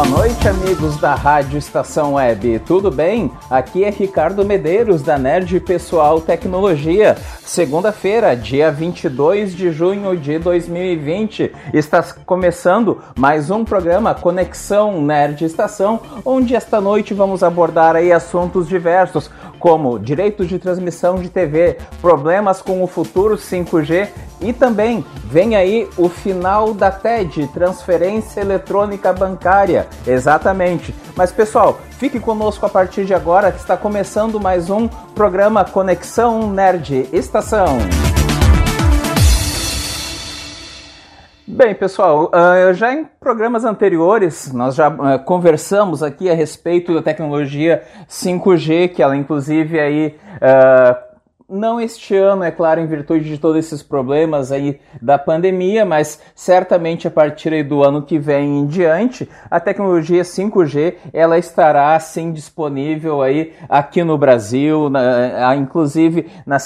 Boa noite, amigos da Rádio Estação Web. Tudo bem? Aqui é Ricardo Medeiros da Nerd Pessoal Tecnologia. Segunda-feira, dia 22 de junho de 2020, está começando mais um programa Conexão Nerd Estação, onde esta noite vamos abordar aí assuntos diversos, como direitos de transmissão de TV, problemas com o futuro 5G e também vem aí o final da TED, transferência eletrônica bancária. Exatamente. Mas pessoal, fique conosco a partir de agora que está começando mais um programa Conexão Nerd Estação. Bem, pessoal, uh, já em programas anteriores nós já uh, conversamos aqui a respeito da tecnologia 5G, que ela inclusive aí uh, não este ano, é claro, em virtude de todos esses problemas aí da pandemia, mas certamente a partir do ano que vem em diante, a tecnologia 5G ela estará sim disponível aí aqui no Brasil, na, inclusive na,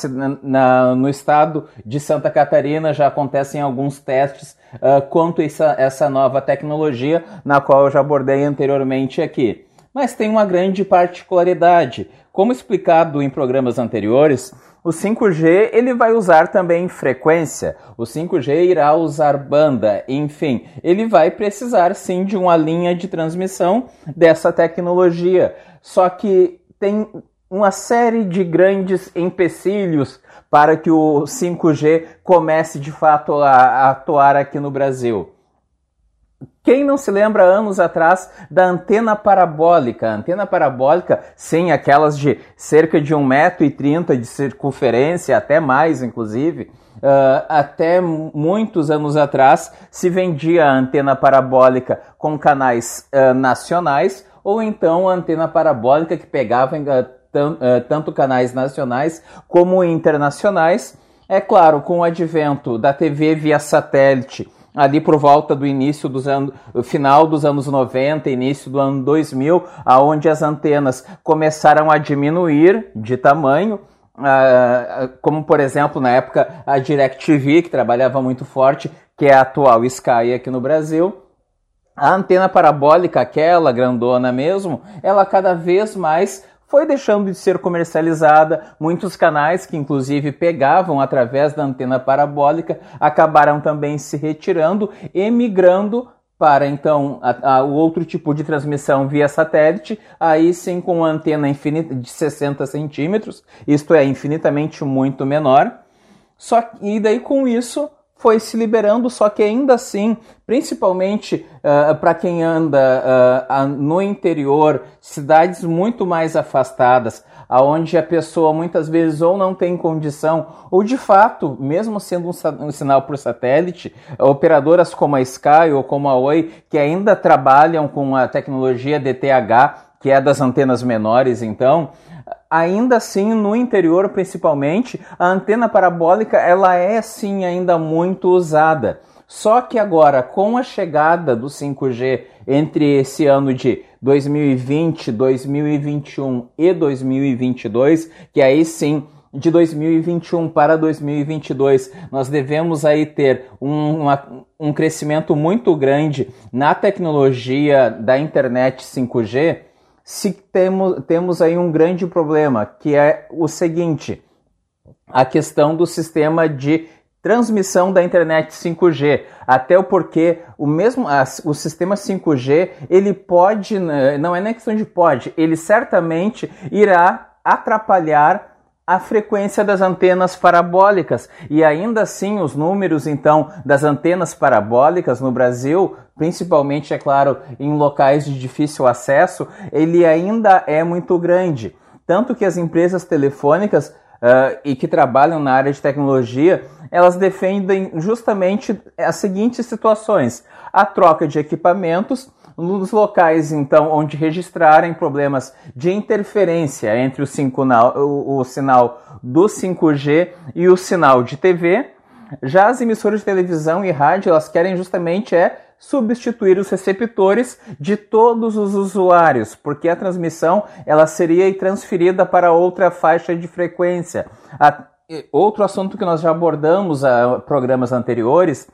na, no estado de Santa Catarina já acontecem alguns testes uh, quanto a essa, essa nova tecnologia, na qual eu já abordei anteriormente aqui. Mas tem uma grande particularidade. Como explicado em programas anteriores, o 5G ele vai usar também frequência, o 5G irá usar banda, enfim, ele vai precisar sim de uma linha de transmissão dessa tecnologia. Só que tem uma série de grandes empecilhos para que o 5G comece de fato a atuar aqui no Brasil. Quem não se lembra anos atrás da antena parabólica? A antena parabólica, sim, aquelas de cerca de 1,30m de circunferência, até mais inclusive, uh, até muitos anos atrás se vendia a antena parabólica com canais uh, nacionais ou então a antena parabólica que pegava uh, tanto canais nacionais como internacionais. É claro, com o advento da TV via satélite ali por volta do início dos anos, final dos anos 90, início do ano 2000, aonde as antenas começaram a diminuir de tamanho, uh, como por exemplo na época a DirecTV, que trabalhava muito forte, que é a atual Sky aqui no Brasil. A antena parabólica, aquela grandona mesmo, ela cada vez mais foi deixando de ser comercializada. Muitos canais que inclusive pegavam através da antena parabólica acabaram também se retirando e migrando para então o outro tipo de transmissão via satélite, aí sim com uma antena infinita de 60 centímetros, isto é infinitamente muito menor. Só e daí com isso foi se liberando, só que ainda assim, principalmente uh, ah, para quem anda uh, no interior, cidades muito mais afastadas, aonde a pessoa muitas vezes ou não tem condição, ou de fato, mesmo sendo um, um sinal por satélite, operadoras como a Sky ou como a Oi, que ainda trabalham com a tecnologia DTH, que é das antenas menores, então, ainda assim no interior principalmente, a antena parabólica ela é sim ainda muito usada. Só que agora, com a chegada do 5G entre esse ano de 2020, 2021 e 2022, que aí sim de 2021 para 2022 nós devemos aí ter um, uma, um crescimento muito grande na tecnologia da internet 5G se temos, temos aí um grande problema, que é o seguinte: a questão do sistema de transmissão da internet 5G, até o porque o mesmo o sistema 5G, ele pode, né, não é nem questão de pode, ele certamente irá atrapalhar a frequência das antenas parabólicas. E ainda assim os números então das antenas parabólicas no Brasil, principalmente é claro em locais de difícil acesso, ele ainda é muito grande, tanto que as empresas telefônicas uh, e que trabalham na área de tecnologia, elas defendem justamente as seguintes situações: a troca de equipamentos nos locais então onde registrarem problemas de interferência entre o, 5, o, o sinal do 5G e o sinal de TV. Já as emissoras de televisão e rádio, elas querem justamente é substituir os receptores de todos os usuários, porque a transmissão ela seria transferida para outra faixa de frequência. A, outro assunto que nós já abordamos a programas anteriores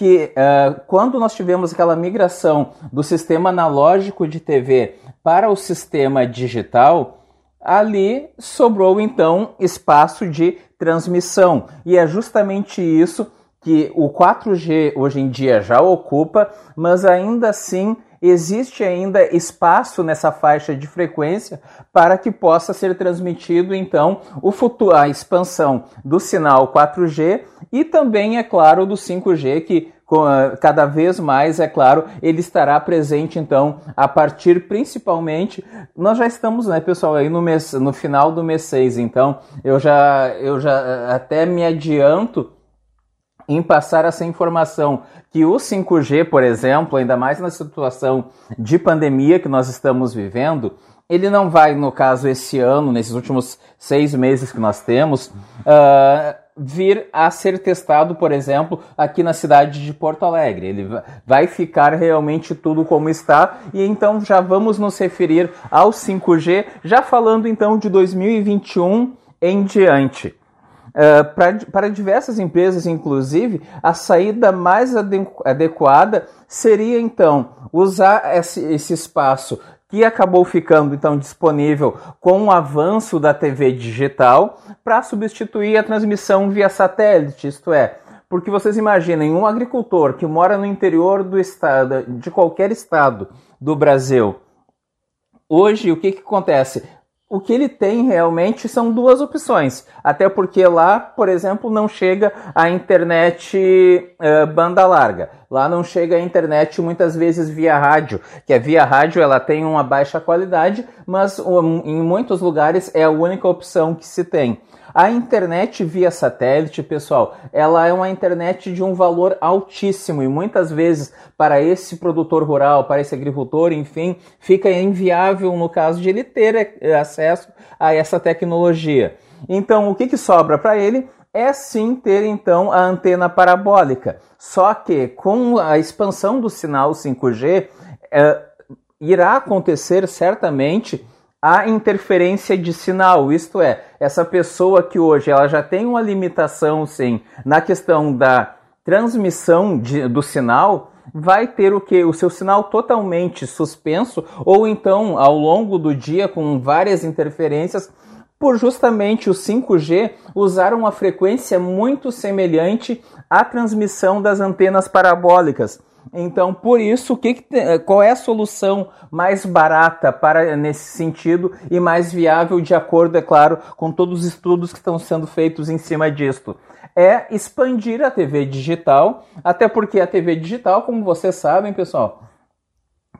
que uh, quando nós tivemos aquela migração do sistema analógico de TV para o sistema digital, ali sobrou então espaço de transmissão. E é justamente isso que o 4G hoje em dia já ocupa, mas ainda assim existe ainda espaço nessa faixa de frequência para que possa ser transmitido então o futuro, a expansão do sinal 4G e também, é claro, do 5G que cada vez mais, é claro, ele estará presente então a partir principalmente, nós já estamos, né, pessoal, aí no mês, no final do mês 6, então eu já eu já até me adianto em passar essa informação que o 5G, por exemplo, ainda mais na situação de pandemia que nós estamos vivendo, ele não vai, no caso, esse ano, nesses últimos seis meses que nós temos, uh, vir a ser testado, por exemplo, aqui na cidade de Porto Alegre. Ele vai ficar realmente tudo como está e então já vamos nos referir ao 5G, já falando então de 2021 em diante. Pra, para diversas empresas, inclusive, a saída mais adequada seria então usar esse, esse espaço que acabou ficando então disponível com o avanço da TV digital para substituir a transmissão via satélite, isto é, porque vocês imaginem um agricultor que mora no interior do estado, de qualquer estado do Brasil. Hoje, o que, que acontece? O que ele tem realmente são duas opções. Até porque lá, por exemplo, não chega a internet uh, banda larga. Lá não chega a internet muitas vezes via rádio, que a via rádio ela tem uma baixa qualidade, mas em muitos lugares é a única opção que se tem. A internet via satélite, pessoal, ela é uma internet de um valor altíssimo e muitas vezes para esse produtor rural, para esse agricultor, enfim, fica inviável no caso de ele ter eh, acesso a essa tecnologia. Então, o que, que sobra para ele? É sim ter então a antena parabólica. Só que com a expansão do sinal 5G, é, irá acontecer certamente a interferência de sinal, isto é, essa pessoa que hoje ela já tem uma limitação, sim, na questão da transmissão de, do sinal, vai ter o que? O seu sinal totalmente suspenso, ou então ao longo do dia com várias interferências, por justamente o 5G usar uma frequência muito semelhante à transmissão das antenas parabólicas. Então, por isso, que, eh, qual é a solução mais barata para nesse sentido e mais viável, de acordo, é claro, com todos os estudos que estão sendo feitos em cima disto? É expandir a TV digital, até porque a TV digital, como vocês sabem, pessoal,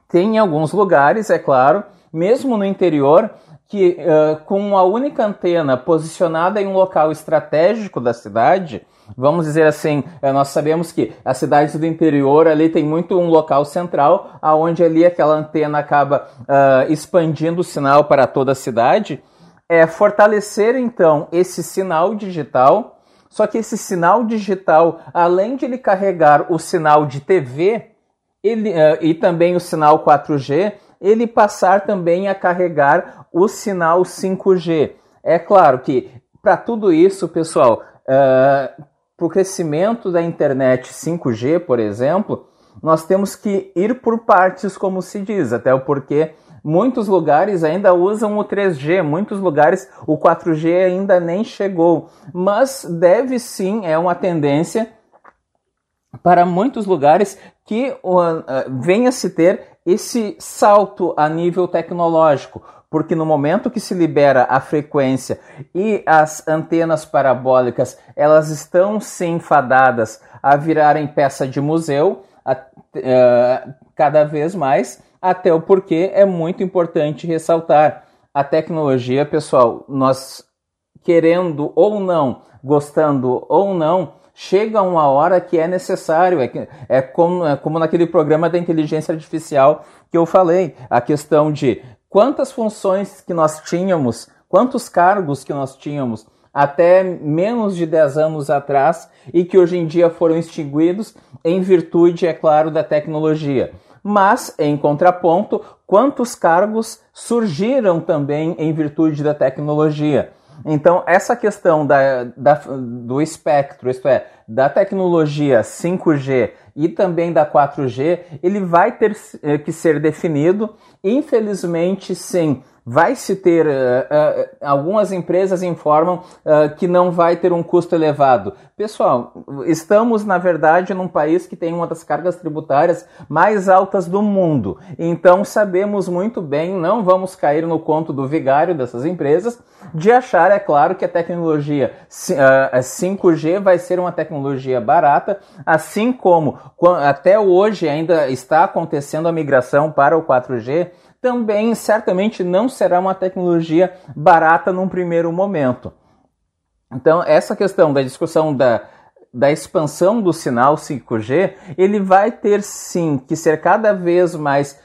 tem em alguns lugares, é claro, mesmo no interior, que uh, com uma única antena posicionada em um local estratégico da cidade, vamos dizer assim, nós sabemos que as cidades do interior ali tem muito um local central, aonde ali aquela antena acaba uh, expandindo o sinal para toda a cidade, é fortalecer então esse sinal digital. Só que esse sinal digital, além de ele carregar o sinal de TV ele, uh, e também o sinal 4G, ele passar também a carregar o sinal 5G. É claro que para tudo isso, pessoal, uh, para o crescimento da internet 5G, por exemplo, nós temos que ir por partes, como se diz, até porque muitos lugares ainda usam o 3G, muitos lugares o 4G ainda nem chegou, mas deve sim, é uma tendência para muitos lugares que uh, venha se ter esse salto a nível tecnológico, porque no momento que se libera a frequência e as antenas parabólicas, elas estão sim fadadas a virarem peça de museu a, uh, cada vez mais, até o porquê é muito importante ressaltar. A tecnologia, pessoal, nós querendo ou não, gostando ou não, chega uma hora que é necessário. É, é, como, é como naquele programa da inteligência artificial que eu falei, a questão de quantas funções que nós tínhamos, quantos cargos que nós tínhamos até menos de 10 anos atrás e que hoje em dia foram extinguidos em virtude, é claro, da tecnologia. Mas, em contraponto, quantos cargos surgiram também em virtude da tecnologia? Então, essa questão da, da, do espectro, isto é, da tecnologia 5G e também da 4G, ele vai ter eh, que ser definido. Infelizmente, sim, vai se ter, uh, uh, algumas empresas informam uh, que não vai ter um custo elevado. Pessoal, estamos na verdade num país que tem uma das cargas tributárias mais altas do mundo. Então sabemos muito bem, não vamos cair no conto do vigário dessas empresas, de achar, é claro, que a tecnologia 5G vai ser uma tecnologia barata, assim como até hoje ainda está acontecendo a migração para o 4G também certamente não será uma tecnologia barata num primeiro momento. Então, essa questão da discussão da, da expansão do sinal 5G, ele vai ter sim que ser cada vez mais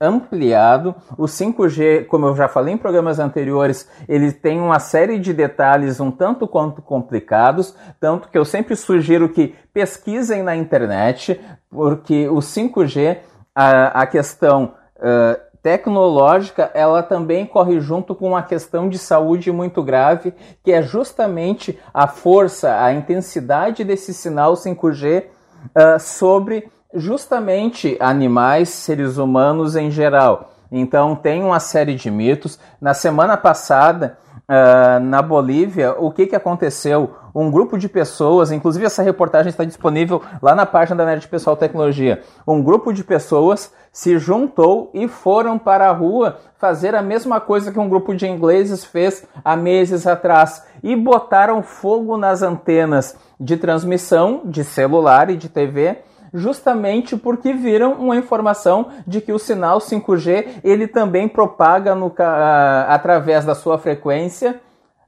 ampliado. O 5G, como eu já falei em programas anteriores, ele tem uma série de detalhes um tanto quanto complicados, tanto que eu sempre sugiro que pesquisem na internet, porque o 5G, a, a questão uh, tecnológica, ela também corre junto com uma questão de saúde muito grave, que é justamente a força, a intensidade desse sinal 5G uh, sobre justamente animais, seres humanos em geral. Então tem uma série de mitos. Na semana passada, uh, na Bolívia, o que, que aconteceu? Um grupo de pessoas, inclusive essa reportagem está disponível lá na página da Nerd Pessoal Tecnologia. Um grupo de pessoas se juntou e foram para a rua fazer a mesma coisa que um grupo de ingleses fez há meses atrás e botaram fogo nas antenas de transmissão de celular e de TV justamente porque viram uma informação de que o sinal 5G ele também propaga no, uh, através da sua frequência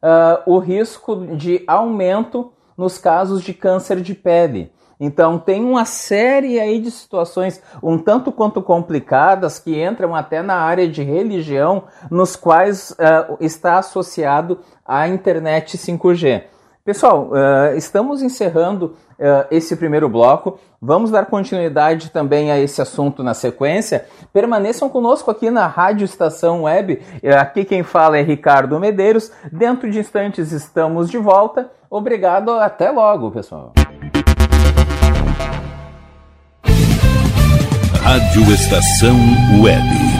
uh, o risco de aumento nos casos de câncer de pele. Então tem uma série aí de situações um tanto quanto complicadas que entram até na área de religião, nos quais uh, está associado a internet 5G. Pessoal, uh, estamos encerrando uh, esse primeiro bloco. Vamos dar continuidade também a esse assunto na sequência. Permaneçam conosco aqui na Rádio Estação Web. Uh, aqui quem fala é Ricardo Medeiros. Dentro de instantes estamos de volta. Obrigado, até logo, pessoal. Rádio Estação Web.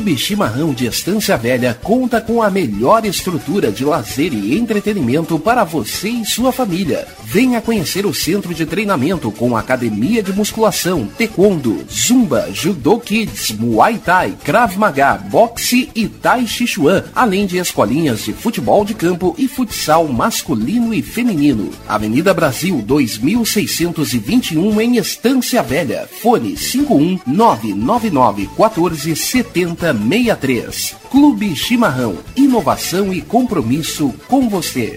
Clube Chimarrão de Estância Velha conta com a melhor estrutura de lazer e entretenimento para você e sua família. Venha conhecer o centro de treinamento com academia de musculação, taekwondo, zumba, judô kids, muay thai, krav maga, boxe e tai chi chuan, além de escolinhas de futebol de campo e futsal masculino e feminino. Avenida Brasil 2621 em Estância Velha. Fone 51 999 14 7063. Clube Chimarrão. Inovação e compromisso com você.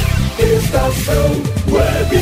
Estação Web.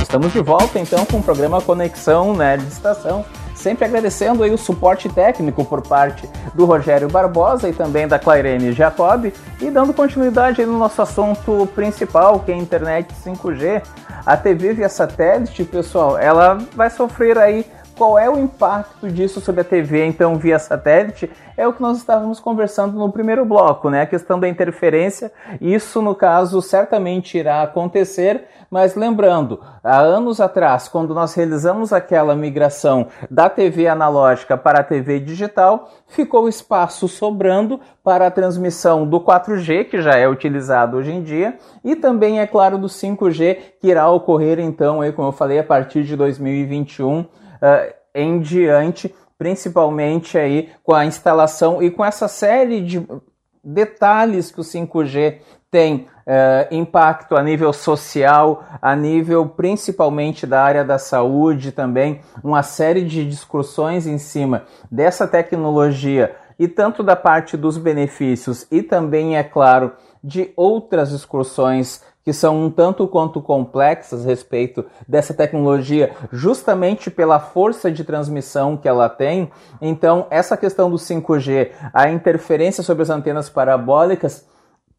Estamos de volta então com o programa Conexão Nerd Estação. Sempre agradecendo aí o suporte técnico por parte do Rogério Barbosa e também da Clairene Jacob e dando continuidade no nosso assunto principal, que é a internet 5G. A TV via satélite, pessoal, ela vai sofrer aí qual é o impacto disso sobre a TV, então, via satélite? É o que nós estávamos conversando no primeiro bloco, né? A questão da interferência. Isso, no caso, certamente irá acontecer, mas lembrando, há anos atrás, quando nós realizamos aquela migração da TV analógica para a TV digital, ficou espaço sobrando para a transmissão do 4G, que já é utilizado hoje em dia, e também, é claro, do 5G, que irá ocorrer então, aí, como eu falei, a partir de 2021 uh, em diante, principalmente aí com a instalação e com essa série de detalhes que o 5G tem uh, impacto a nível social, a nível principalmente da área da saúde também, uma série de discussões em cima dessa tecnologia e tanto da parte dos benefícios e também, é claro, de outras discussões que são um tanto quanto complexas a respeito dessa tecnologia, justamente pela força de transmissão que ela tem. Então, essa questão do 5G, a interferência sobre as antenas parabólicas,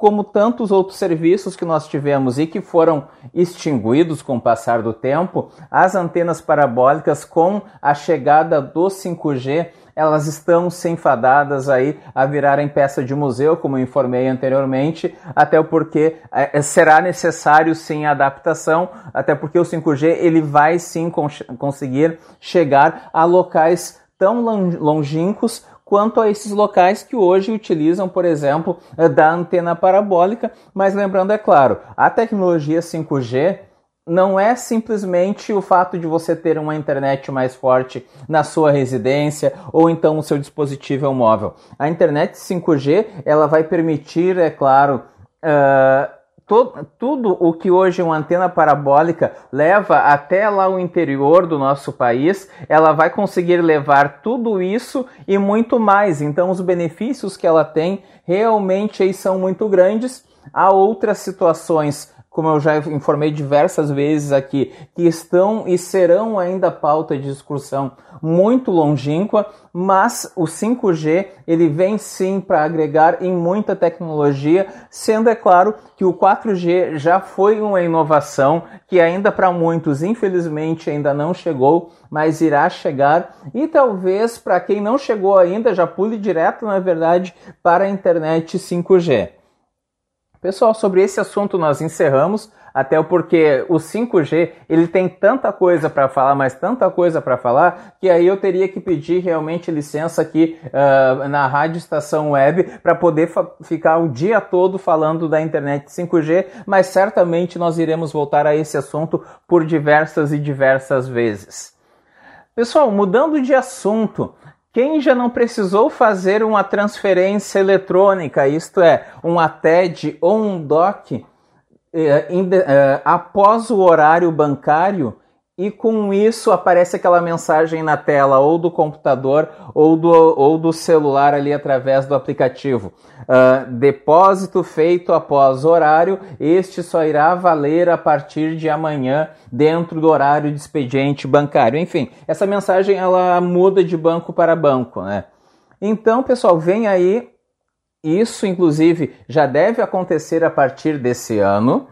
como tantos outros serviços que nós tivemos e que foram extinguidos com o passar do tempo, as antenas parabólicas com a chegada do 5G elas estão se enfadadas aí a virarem peça de museu, como eu informei anteriormente, até porque é, será necessário sim adaptação, até porque o 5G ele vai sim conseguir chegar a locais tão longínquos quanto a esses locais que hoje utilizam, por exemplo, da antena parabólica, mas lembrando, é claro, a tecnologia 5G não é simplesmente o fato de você ter uma internet mais forte na sua residência ou então o seu dispositivo móvel. A internet 5G ela vai permitir, é claro, uh, to, tudo o que hoje uma antena parabólica leva até lá o interior do nosso país, ela vai conseguir levar tudo isso e muito mais. Então os benefícios que ela tem realmente aí são muito grandes. Há outras situações como eu já informei diversas vezes aqui, que estão e serão ainda pauta de discussão muito longínqua, mas o 5G ele vem sim para agregar em muita tecnologia, sendo é claro que o 4G já foi uma inovação que ainda para muitos infelizmente ainda não chegou, mas irá chegar e talvez para quem não chegou ainda já pule direto na verdade para a internet 5G. Pessoal, sobre esse assunto nós encerramos, até porque o 5G ele tem tanta coisa para falar, mas tanta coisa para falar, que aí eu teria que pedir realmente licença aqui uh, na Rádio Estação Web para poder ficar o dia todo falando da internet 5G, mas certamente nós iremos voltar a esse assunto por diversas e diversas vezes. Pessoal, mudando de assunto, quem já não precisou fazer uma transferência eletrônica, isto é, um ATED ou um DOC, eh, eh, após o horário bancário, e com isso aparece aquela mensagem na tela ou do computador ou do, ou do celular ali através do aplicativo. Uh, depósito feito após horário, este só irá valer a partir de amanhã dentro do horário de expediente bancário. Enfim, essa mensagem ela muda de banco para banco, né? Então, pessoal, vem aí. Isso, inclusive, já deve acontecer a partir desse ano.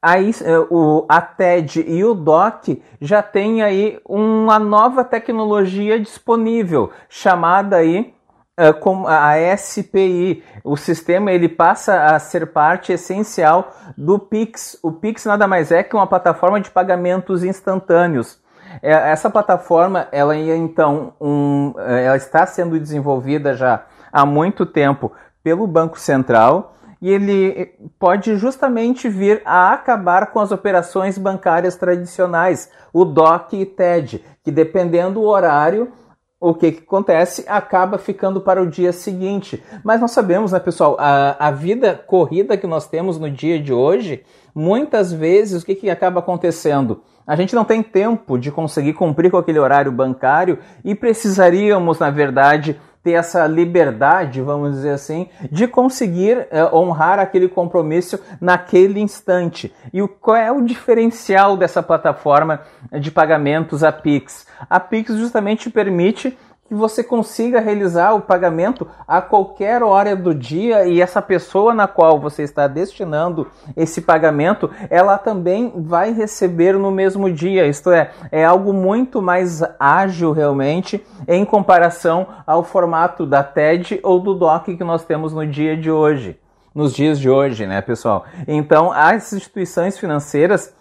Aí, é, o, a TED e o DOC já tem aí uma nova tecnologia disponível, chamada aí uh, como a SPI. O sistema ele passa a ser parte essencial do Pix. O Pix nada mais é que uma plataforma de pagamentos instantâneos. É, essa plataforma, ela então, um, ela está sendo desenvolvida já há muito tempo pelo Banco Central e ele pode justamente vir a acabar com as operações bancárias tradicionais, o DOC e TED, que dependendo do horário, o que, que acontece acaba ficando para o dia seguinte. Mas nós sabemos, né, pessoal, a, a vida corrida que nós temos no dia de hoje, muitas vezes o que, que acaba acontecendo? A gente não tem tempo de conseguir cumprir com aquele horário bancário e precisaríamos, na verdade, ter essa liberdade, vamos dizer assim, de conseguir é, honrar aquele compromisso naquele instante. E o, qual é o diferencial dessa plataforma de pagamentos, a Pix? A Pix justamente permite que você consiga realizar o pagamento a qualquer hora do dia e essa pessoa na qual você está destinando esse pagamento, ela também vai receber no mesmo dia. Isto é, é algo muito mais ágil realmente em comparação ao formato da TED ou do DOC que nós temos no dia de hoje. Nos dias de hoje, né, pessoal? Então, as instituições financeiras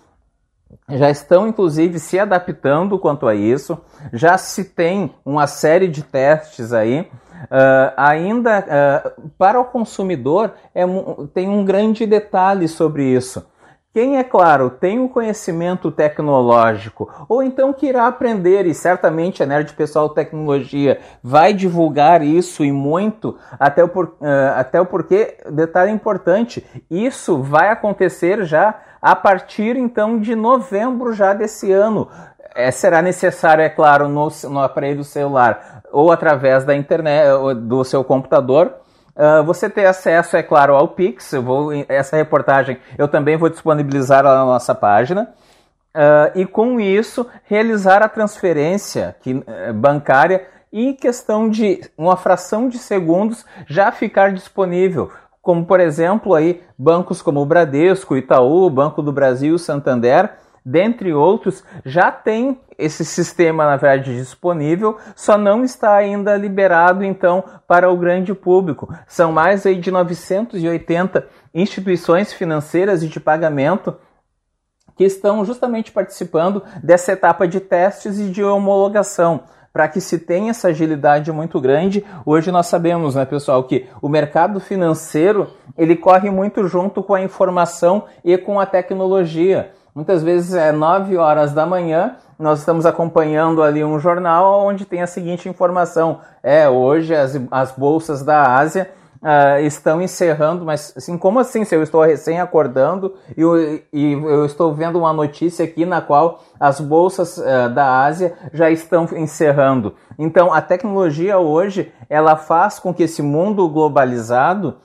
já estão inclusive se adaptando quanto a isso, já se tem uma série de testes aí. Uh, ainda uh, para o consumidor é, tem um grande detalhe sobre isso. Quem, é claro, tem o um conhecimento tecnológico, ou então que irá aprender, e certamente a Nerd Pessoal Tecnologia vai divulgar isso e muito, até o, por, uh, até o porquê, detalhe importante, isso vai acontecer já a partir então de novembro já desse ano. É, será necessário, é claro, no, no aparelho celular ou através da internet, do seu computador, Uh, você ter acesso, é claro, ao Pix. Eu vou, essa reportagem eu também vou disponibilizar na nossa página. Uh, e com isso realizar a transferência que, uh, bancária em questão de uma fração de segundos já ficar disponível como por exemplo aí bancos como o Bradesco, Itaú, Banco do Brasil, Santander, dentre outros, já tem esse sistema na verdade disponível, só não está ainda liberado então para o grande público. São mais aí de 980 instituições financeiras e de pagamento que estão justamente participando dessa etapa de testes e de homologação para que se tenha essa agilidade muito grande. Hoje nós sabemos, né, pessoal, que o mercado financeiro ele corre muito junto com a informação e com a tecnologia. Muitas vezes é 9 horas da manhã, nós estamos acompanhando ali um jornal onde tem a seguinte informação: é hoje as, as bolsas da Ásia uh, estão encerrando, mas assim, como assim? Se eu estou recém acordando e eu, e eu estou vendo uma notícia aqui na qual as bolsas uh, da Ásia já estão encerrando. Então, a tecnologia hoje ela faz com que esse mundo globalizado,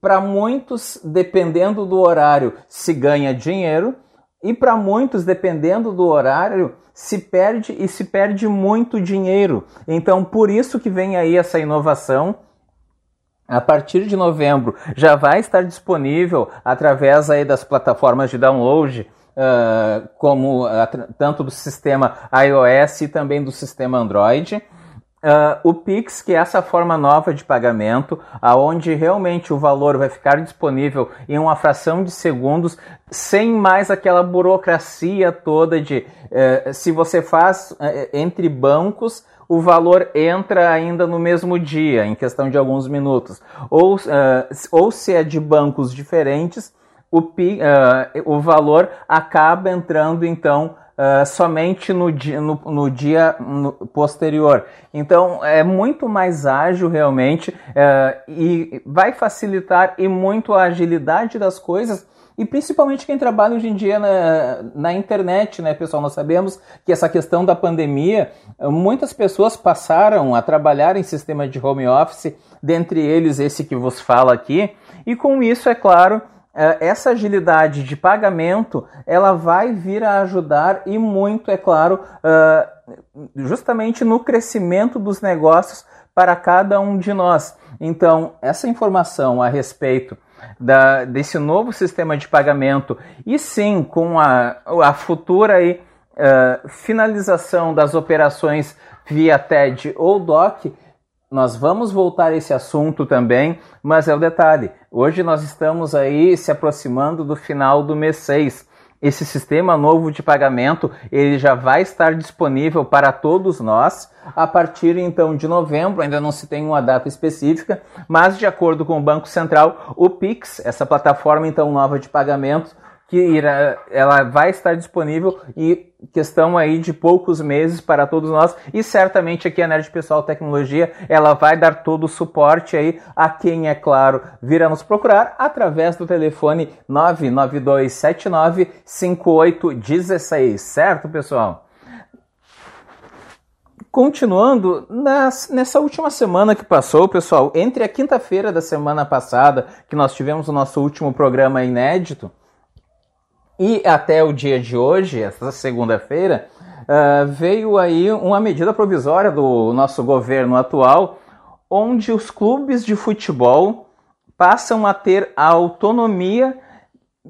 para muitos, dependendo do horário, se ganha dinheiro. E para muitos, dependendo do horário, se perde e se perde muito dinheiro. Então, por isso que vem aí essa inovação a partir de novembro já vai estar disponível através aí das plataformas de download, uh, como uh, tanto do sistema iOS e também do sistema Android. Uh, o Pix, que é essa forma nova de pagamento, aonde realmente o valor vai ficar disponível em uma fração de segundos, sem mais aquela burocracia toda de uh, se você faz uh, entre bancos, o valor entra ainda no mesmo dia, em questão de alguns minutos. Ou, ou se é de bancos diferentes, o, o valor acaba entrando então uh, somente no dia, no, no dia no posterior. Então é muito mais ágil realmente uh, e vai facilitar e muito a agilidade das coisas e principalmente quem trabalha hoje em dia na, na internet, né, pessoal? Nós sabemos que essa questão da pandemia, muitas pessoas passaram a trabalhar em sistema de home office, dentre eles esse que vos fala aqui, e com isso, é claro, é, essa agilidade de pagamento ela vai vir a ajudar e muito, é claro, é, justamente no crescimento dos negócios para cada um de nós. Então, essa informação a respeito da, desse novo sistema de pagamento e sim com a, a futura aí, uh, finalização das operações via TED ou DOC, nós vamos voltar a esse assunto também, mas é o detalhe. Hoje nós estamos aí se aproximando do final do mês 6. Esse sistema novo de pagamento, ele já vai estar disponível para todos nós a partir então de novembro, ainda não se tem uma data específica, mas de acordo com o Banco Central, o Pix, essa plataforma então nova de pagamentos, que irá, ela vai estar disponível e questão aí de poucos meses para todos nós e certamente aqui a Nerd Pessoal Tecnologia ela vai dar todo o suporte aí a quem é claro virá nos procurar através do telefone 99279 5816, certo pessoal? Continuando, nas, nessa última semana que passou, pessoal, entre a quinta-feira da semana passada, que nós tivemos o nosso último programa inédito, e até o dia de hoje, essa segunda-feira, uh, veio aí uma medida provisória do nosso governo atual, onde os clubes de futebol passam a ter a autonomia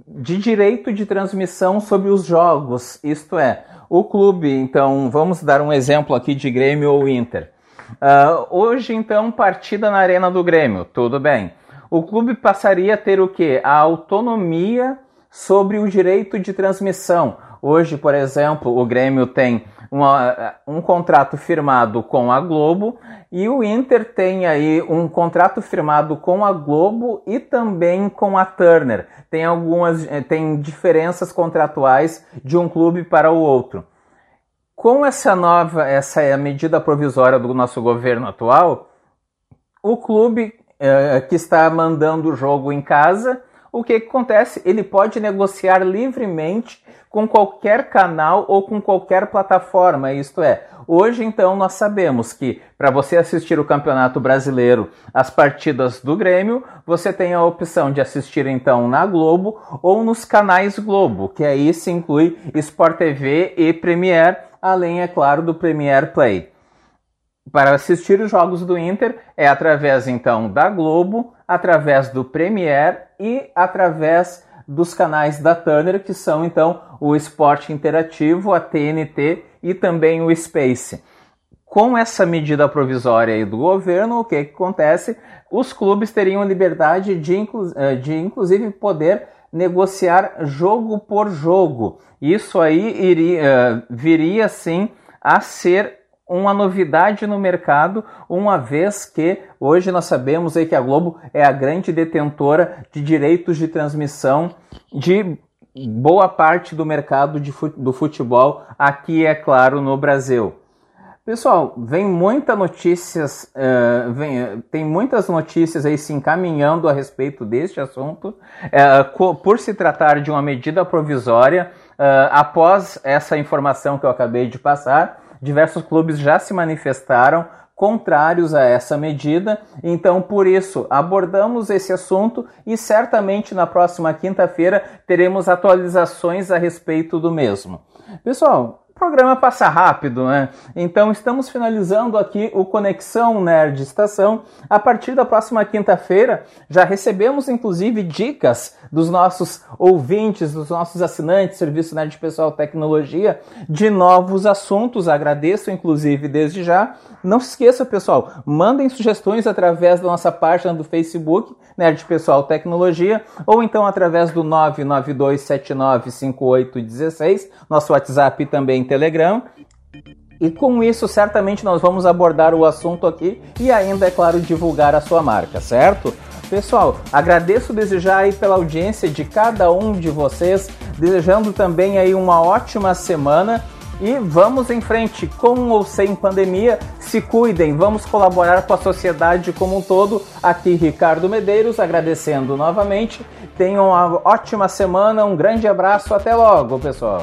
de direito de transmissão sobre os jogos. Isto é, o clube, então, vamos dar um exemplo aqui de Grêmio ou Inter. Uh, hoje, então, partida na Arena do Grêmio, tudo bem. O clube passaria a ter o que? A autonomia sobre o direito de transmissão. Hoje, por exemplo, o Grêmio tem uma, um contrato firmado com a Globo e o Inter tem aí um contrato firmado com a Globo e também com a Turner. Tem algumas eh, tem diferenças contratuais de um clube para o outro. Com essa nova, essa é medida provisória do nosso governo atual, o clube eh, que está mandando o jogo em casa o que, que acontece? Ele pode negociar livremente com qualquer canal ou com qualquer plataforma. Isto é, hoje então nós sabemos que para você assistir o Campeonato Brasileiro, as partidas do Grêmio, você tem a opção de assistir então na Globo ou nos canais Globo, que aí se inclui Sport TV e Premiere, além, é claro, do Premiere Play. Para assistir os jogos do Inter é através então da Globo, através do Premiere e através dos canais da Turner, que são então o Esporte Interativo, a TNT e também o Space. Com essa medida provisória do governo, o que, que acontece? Os clubes teriam liberdade de, inclu eh, de inclusive poder negociar jogo por jogo. Isso aí iria, uh, viria sim a ser uma novidade no mercado, uma vez que hoje nós sabemos aí que a Globo é a grande detentora de direitos de transmissão de boa parte do mercado de, do futebol aqui, é claro, no Brasil. Pessoal, vem muita notícias, uh, vem, tem muitas notícias aí se encaminhando a respeito deste assunto, uh, por se tratar de uma medida provisória, uh, após essa informação que eu acabei de passar, diversos clubes já se manifestaram contrários a essa medida. Então, por isso, abordamos esse assunto e certamente na próxima quinta-feira teremos atualizações a respeito do mesmo. Pessoal, programa passa rápido, né? Então estamos finalizando aqui o Conexão Nerd Estação. A partir da próxima quinta-feira, já recebemos inclusive dicas dos nossos ouvintes, dos nossos assinantes, Serviço Nerd Pessoal Tecnologia, de novos assuntos. Agradeço inclusive desde já. Não se esqueça, pessoal, mandem sugestões através da nossa página do Facebook, Nerd Pessoal Tecnologia, ou então através do 992795816, nosso WhatsApp também Telegram. E com isso, certamente nós vamos abordar o assunto aqui e ainda, é claro, divulgar a sua marca, certo? Pessoal, agradeço desde já aí pela audiência de cada um de vocês, desejando também aí uma ótima semana e vamos em frente, com ou sem pandemia, se cuidem, vamos colaborar com a sociedade como um todo. Aqui Ricardo Medeiros, agradecendo novamente. Tenham uma ótima semana, um grande abraço, até logo, pessoal.